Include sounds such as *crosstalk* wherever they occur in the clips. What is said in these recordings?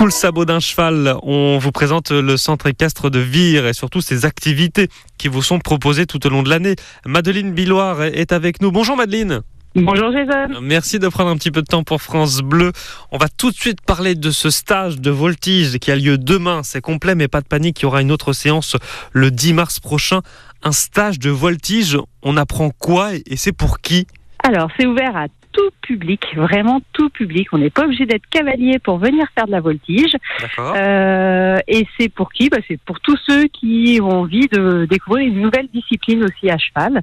Sous le sabot d'un cheval, on vous présente le centre équestre de Vire et surtout ses activités qui vous sont proposées tout au long de l'année. Madeleine Billoire est avec nous. Bonjour Madeleine. Bonjour Jason. Merci de prendre un petit peu de temps pour France Bleu. On va tout de suite parler de ce stage de voltige qui a lieu demain. C'est complet, mais pas de panique. Il y aura une autre séance le 10 mars prochain. Un stage de voltige. On apprend quoi et c'est pour qui? Alors, c'est ouvert à tout public, vraiment tout public. On n'est pas obligé d'être cavalier pour venir faire de la voltige. Euh, et c'est pour qui? Bah, C'est pour tous ceux qui ont envie de découvrir une nouvelle discipline aussi à cheval.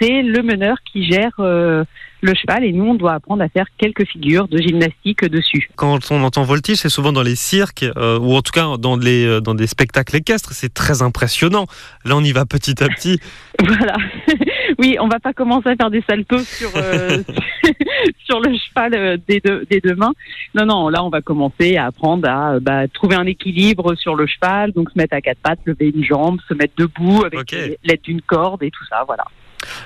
C'est le meneur qui gère euh, le cheval et nous, on doit apprendre à faire quelques figures de gymnastique dessus. Quand on entend voltige, c'est souvent dans les cirques euh, ou en tout cas dans, les, euh, dans des spectacles équestres. C'est très impressionnant. Là, on y va petit à petit. *laughs* Voilà. *laughs* oui, on va pas commencer à faire des saltos sur euh, *laughs* sur le cheval des deux des deux mains. Non, non. Là, on va commencer à apprendre à bah, trouver un équilibre sur le cheval, donc se mettre à quatre pattes, lever une jambe, se mettre debout avec l'aide d'une corde et tout ça. Voilà.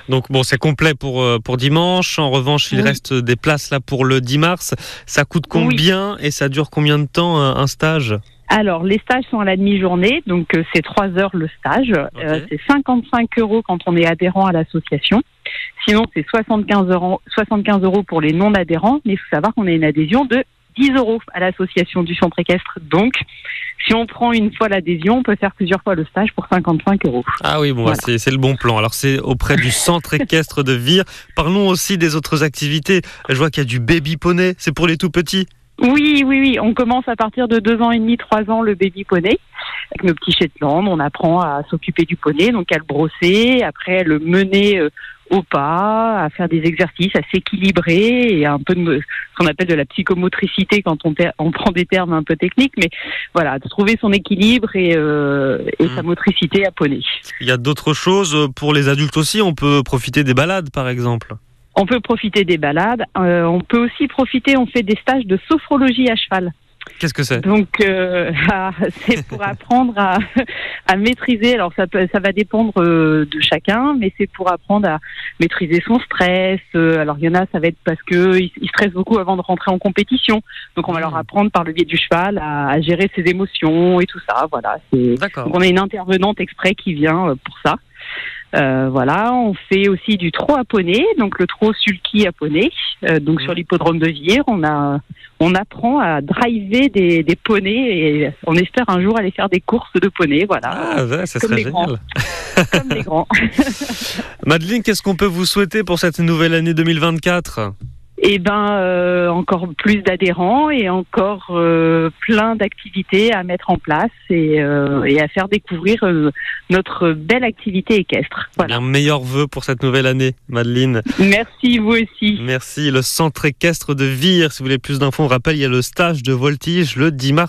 Donc bon, c'est complet pour, euh, pour dimanche. En revanche, il Oui. reste des places là pour le 10 mars. Ça coûte combien et ça dure combien de temps un stage? Alors, les stages sont à la demi-journée, donc euh, c'est trois heures le stage. Euh, c'est 55 euros quand on est adhérent à l'association. Sinon, c'est 75 euros, 75 euros pour les non-adhérents, mais il faut savoir qu'on a une adhésion de 10 euros à l'association du centre équestre. Donc, si on prend une fois l'adhésion, on peut faire plusieurs fois le stage pour 55 euros. Ah oui, bon, Voilà. c'est c'est le bon plan. Alors c'est auprès du centre équestre de Vire. Parlons aussi des autres activités. Je vois qu'il y a du baby poney. C'est pour les tout petits. Oui, oui, oui. On commence à partir de deux ans et demi, trois ans le baby poney. Avec nos petits Shetland, on apprend à s'occuper du poney, donc à le brosser, après à le mener euh, au pas, à faire des exercices, à s'équilibrer et un peu de ce qu'on appelle de la psychomotricité quand on, prend des termes un peu techniques, mais voilà, de trouver son équilibre et, euh, et sa motricité à poney. Il y a d'autres choses pour les adultes aussi. On peut profiter des balades, par exemple. On peut profiter des balades, euh, on peut aussi profiter, on fait des stages de sophrologie à cheval. Qu'est-ce que c'est? Donc, euh, *laughs* ah, c'est pour apprendre à, à maîtriser. Alors, ça, peut, ça va dépendre euh, de chacun, mais c'est pour apprendre à maîtriser son stress. Euh, alors, il y en a, ça va être parce que ils, ils stressent beaucoup avant de rentrer en compétition. Donc, on va leur apprendre par le biais du cheval à, à gérer ses émotions et tout ça. Voilà. D'accord. donc on a une intervenante exprès qui vient euh, pour ça. Euh, voilà, on fait aussi du trot à poney, donc le trot sulky à poney. Euh, donc sur l'hippodrome de Vire, on a, on apprend à driver des, des poneys et on espère un jour aller faire des courses de poneys, voilà, Ah, ouais, ça Comme serait génial. comme les grands. *laughs* *laughs* Madeleine, qu'est-ce qu'on peut vous souhaiter pour cette nouvelle année 2024 Et ben euh, encore plus d'adhérents et encore euh, plein d'activités à mettre en place et, euh, et à faire découvrir notre belle activité équestre. Voilà. Bien, meilleurs vœux pour cette nouvelle année, Madeleine. Merci vous aussi. Merci. Le centre équestre de Vire. Si vous voulez plus d'infos, on rappelle, il y a le stage de voltige le 10 mars.